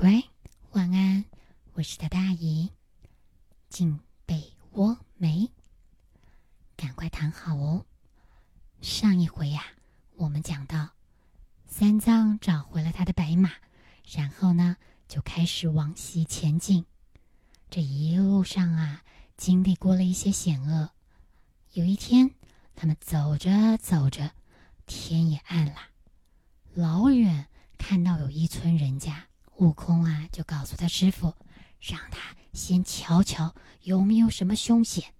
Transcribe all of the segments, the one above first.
乖，晚安，我是他大姨。进被窝没？赶快躺好哦。上一回呀，我们讲到三藏找回了他的白马，然后呢，就开始往西前进。这一路上啊，经历过了一些险恶。有一天，他们走着走着，天也暗了，老远看到有一村人家。悟空啊，就告诉他师傅，让他先瞧瞧有没有什么凶险。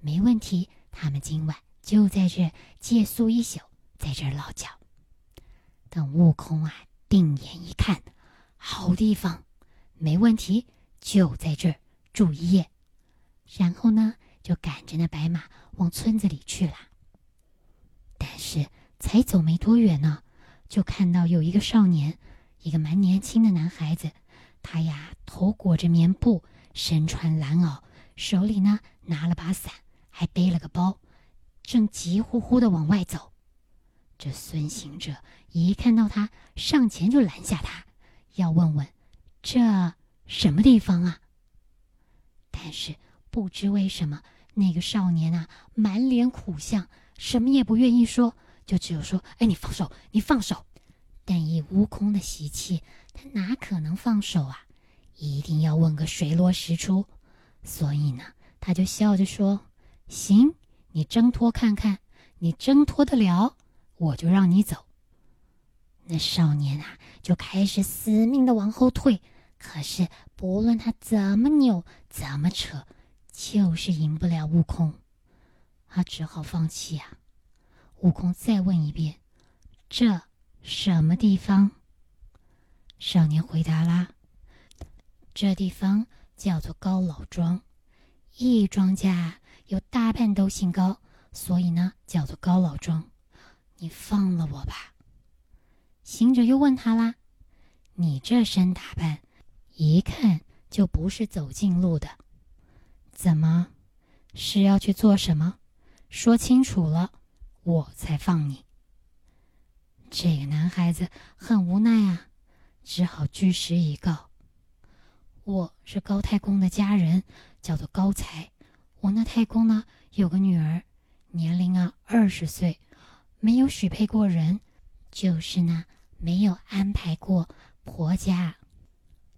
没问题，他们今晚就在这借宿一宿，在这儿落脚。等悟空啊定眼一看，好地方，没问题，就在这儿住一夜。然后呢，就赶着那白马往村子里去了。但是才走没多远呢，就看到有一个少年。一个蛮年轻的男孩子，他呀头裹着棉布，身穿蓝袄，手里呢拿了把伞，还背了个包，正急呼呼的往外走。这孙行者一看到他，上前就拦下他，要问问这什么地方啊？但是不知为什么，那个少年啊满脸苦相，什么也不愿意说，就只有说：“哎，你放手，你放手。”但以悟空的习气，他哪可能放手啊？一定要问个水落石出。所以呢，他就笑着说：“行，你挣脱看看，你挣脱得了，我就让你走。”那少年啊，就开始死命的往后退。可是不论他怎么扭，怎么扯，就是赢不了悟空。他只好放弃啊。悟空再问一遍：“这？”什么地方？少年回答啦：“这地方叫做高老庄，一庄稼有大半都姓高，所以呢叫做高老庄。你放了我吧。”行者又问他啦：“你这身打扮，一看就不是走近路的，怎么是要去做什么？说清楚了，我才放你。”这个男孩子很无奈啊，只好据实以告：“我是高太公的家人，叫做高才。我那太公呢，有个女儿，年龄啊二十岁，没有许配过人，就是呢没有安排过婆家。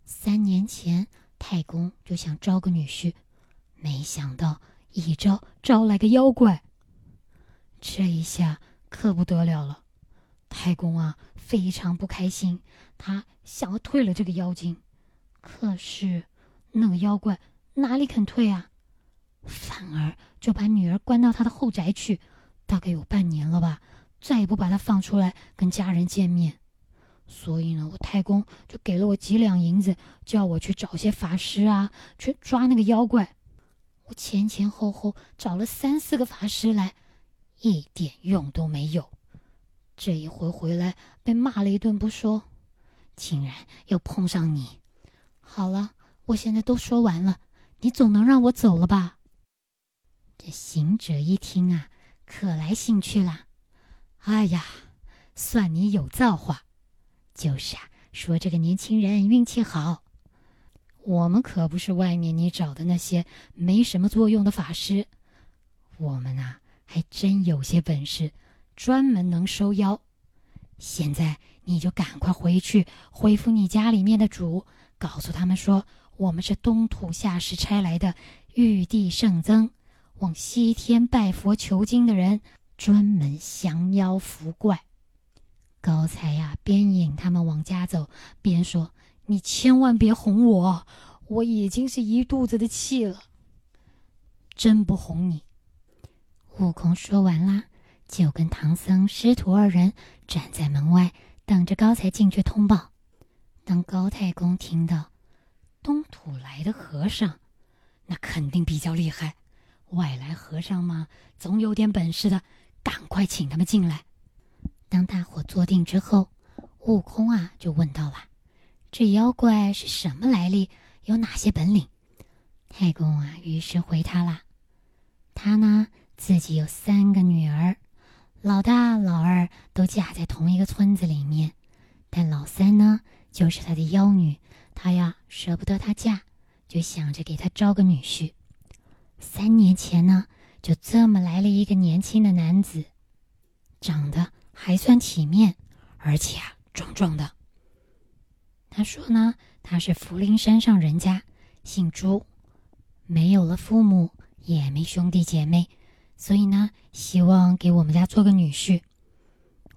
三年前，太公就想招个女婿，没想到一招招来个妖怪。这一下可不得了了。”太公啊，非常不开心，他想要退了这个妖精，可是那个妖怪哪里肯退啊？反而就把女儿关到他的后宅去，大概有半年了吧，再也不把她放出来跟家人见面。所以呢，我太公就给了我几两银子，叫我去找些法师啊，去抓那个妖怪。我前前后后找了三四个法师来，一点用都没有。这一回回来被骂了一顿不说，竟然又碰上你。好了，我现在都说完了，你总能让我走了吧？这行者一听啊，可来兴趣了。哎呀，算你有造化。就是啊，说这个年轻人运气好。我们可不是外面你找的那些没什么作用的法师，我们呐还真有些本事。专门能收妖，现在你就赶快回去回复你家里面的主，告诉他们说，我们是东土下世差来的玉帝圣僧，往西天拜佛求经的人，专门降妖伏怪。高才呀，边引他们往家走，边说：“你千万别哄我，我已经是一肚子的气了，真不哄你。”悟空说完啦。就跟唐僧师徒二人站在门外等着高才进去通报。当高太公听到东土来的和尚，那肯定比较厉害。外来和尚嘛，总有点本事的，赶快请他们进来。当大伙坐定之后，悟空啊就问到了：“这妖怪是什么来历？有哪些本领？”太公啊于是回他啦：“他呢自己有三个女儿。”老大、老二都嫁在同一个村子里面，但老三呢，就是他的妖女，他呀舍不得她嫁，就想着给她招个女婿。三年前呢，就这么来了一个年轻的男子，长得还算体面，而且啊壮壮的。他说呢，他是福陵山上人家，姓朱，没有了父母，也没兄弟姐妹，所以呢，希望给我们家做个女婿。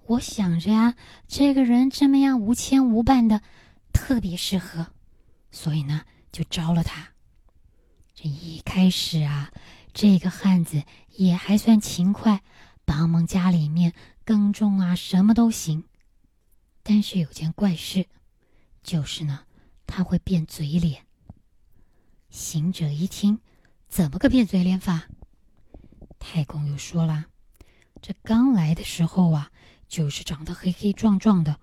我想着呀，这个人这么样无牵无绊的，特别适合，所以呢，就招了他。这一开始啊，这个汉子也还算勤快，帮忙家里面耕种啊，什么都行。但是有件怪事，就是呢，他会变嘴脸。行者一听，怎么个变嘴脸法？太公又说啦，这刚来的时候啊，就是长得黑黑壮壮的，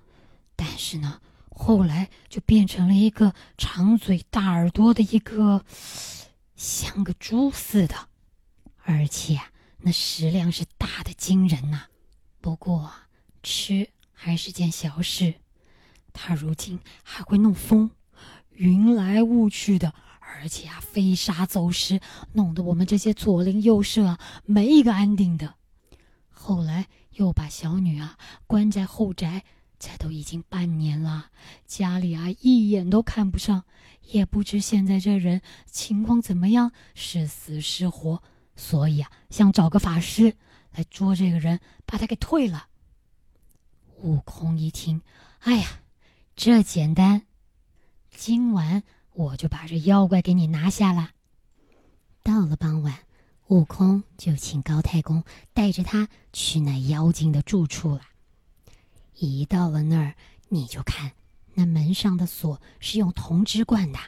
但是呢，后来就变成了一个长嘴大耳朵的一个。像个猪似的，而且那食量是大的惊人呐。不过吃还是件小事，他如今还会弄风，云来雾去的，而且啊飞沙走石，弄得我们这些左邻右舍没一个安定的。后来又把小女啊关在后宅。这都已经半年了，家里啊一眼都看不上，也不知现在这人情况怎么样，是死是活，所以啊想找个法师来捉这个人，把他给退了。悟空一听，哎呀，这简单，今晚我就把这妖怪给你拿下了。到了傍晚，悟空就请高太公带着他去那妖精的住处了。一到了那儿，你就看那门上的锁是用铜枝灌的，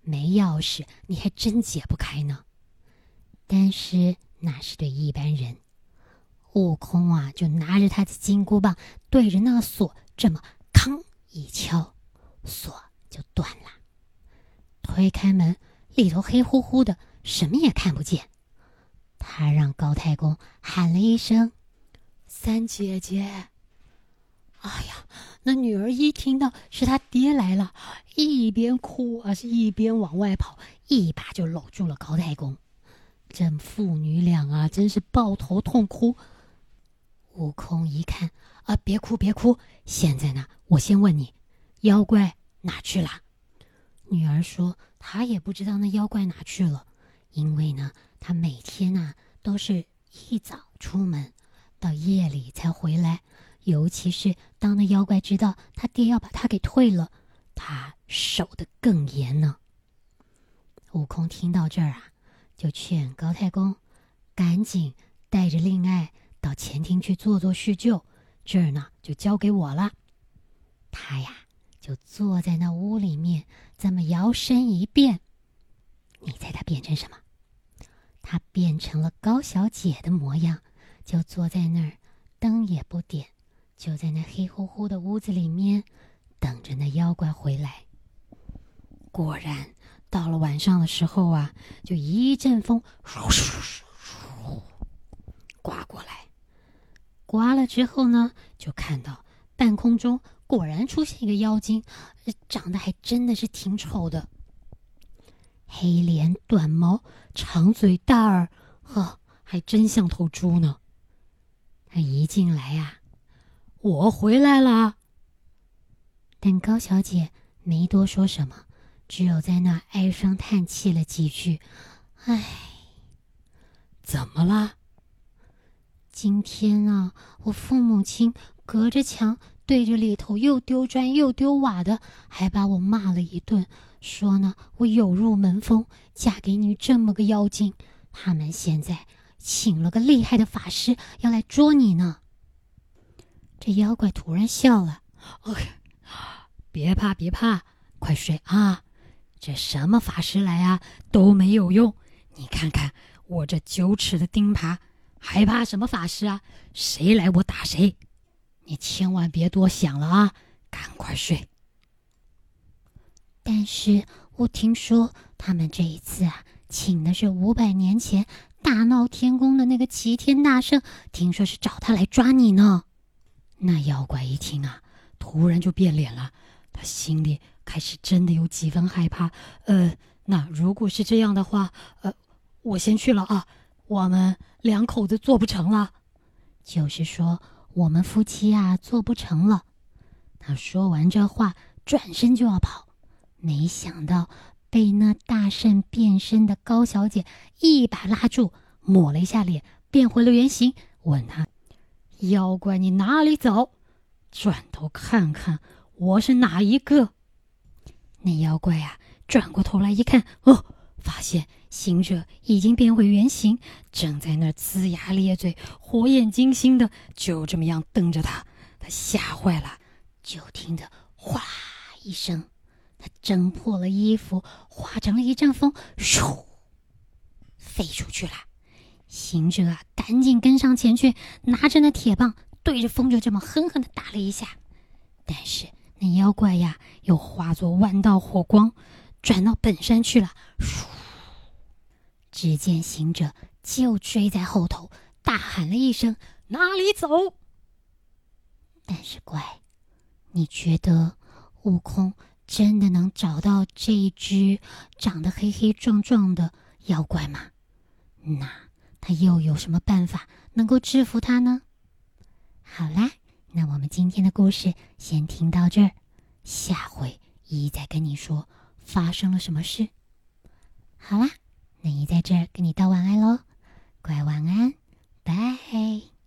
没钥匙你还真解不开呢。但是那是对一般人，悟空啊，就拿着他的金箍棒对着那个锁，这么吭一敲，锁就断了。推开门，里头黑乎乎的，什么也看不见。他让高太公喊了一声：“三姐姐。”哎呀，那女儿一听到是他爹来了，一边哭啊，是一边往外跑，一把就搂住了高太公。这父女俩啊，真是抱头痛哭。悟空一看啊，别哭别哭，现在呢，我先问你，妖怪哪去了？女儿说，她也不知道那妖怪哪去了，因为呢，她每天啊都是一早出门，到夜里才回来。尤其是当那妖怪知道他爹要把他给退了，他守得更严呢。悟空听到这儿啊，就劝高太公赶紧带着令爱到前厅去做做叙旧，这儿呢就交给我了。他呀就坐在那屋里面，这么摇身一变，你猜他变成什么？他变成了高小姐的模样，就坐在那儿，灯也不点。就在那黑乎乎的屋子里面，等着那妖怪回来。果然，到了晚上的时候啊，就一阵风，唰唰唰，刮过来。刮了之后呢，就看到半空中果然出现一个妖精，长得还真的是挺丑的，黑脸短毛，长嘴大耳，呵，还真像头猪呢。他一进来呀。我回来了，但高小姐没多说什么，只有在那唉声叹气了几句。唉，怎么了？今天啊，我父母亲隔着墙对着里头又丢砖又丢瓦的，还把我骂了一顿，说呢我有入门风，嫁给你这么个妖精。他们现在请了个厉害的法师要来捉你呢。这妖怪突然笑了：“别怕，别怕，快睡啊！这什么法师来啊，都没有用。你看看我这九尺的钉耙，还怕什么法师啊？谁来我打谁！你千万别多想了啊，赶快睡。但是我听说他们这一次啊，请的是五百年前大闹天宫的那个齐天大圣，听说是找他来抓你呢。”那妖怪一听啊，突然就变脸了，他心里开始真的有几分害怕。呃，那如果是这样的话，呃，我先去了啊。我们两口子做不成了，就是说我们夫妻啊做不成了。他说完这话，转身就要跑，没想到被那大圣变身的高小姐一把拉住，抹了一下脸，变回了原形，问他：“妖怪，你哪里走？转头看看我是哪一个？”那妖怪啊，转过头来一看，哦。发现行者已经变回原形，正在那龇牙咧嘴、火眼金睛的，就这么样瞪着他。他吓坏了，就听得哗啦一声，他挣破了衣服，化成了一阵风，咻，飞出去了。行者啊，赶紧跟上前去，拿着那铁棒，对着风就这么狠狠的打了一下。但是那妖怪呀，又化作万道火光。转到本山去了，倏！只见行者就追在后头，大喊了一声：“哪里走？”但是怪，你觉得悟空真的能找到这一只长得黑黑壮壮的妖怪吗？那他又有什么办法能够制服他呢？好啦，那我们今天的故事先听到这儿，下回一再跟你说。发生了什么事？好啦，那姨在这儿跟你道晚安喽，乖晚安，拜。